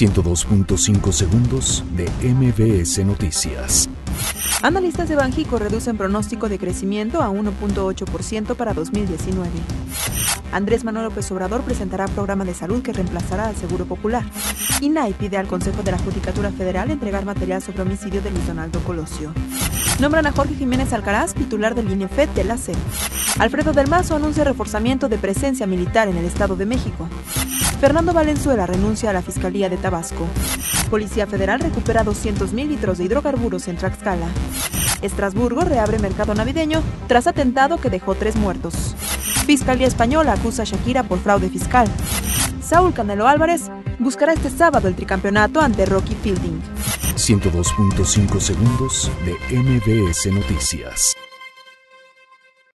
102.5 segundos de MBS Noticias. Analistas de Banjico reducen pronóstico de crecimiento a 1.8% para 2019. Andrés Manuel López Obrador presentará programa de salud que reemplazará al Seguro Popular. INAI pide al Consejo de la Judicatura Federal entregar material sobre homicidio de Luis Donaldo Colosio. Nombran a Jorge Jiménez Alcaraz, titular del INEFED de la C. Alfredo del Mazo anuncia reforzamiento de presencia militar en el Estado de México. Fernando Valenzuela renuncia a la Fiscalía de Tabasco. Policía Federal recupera 200.000 litros de hidrocarburos en Tlaxcala. Estrasburgo reabre mercado navideño tras atentado que dejó tres muertos. Fiscalía Española acusa a Shakira por fraude fiscal. Saúl Canelo Álvarez buscará este sábado el tricampeonato ante Rocky Fielding. 102.5 segundos de MBS Noticias.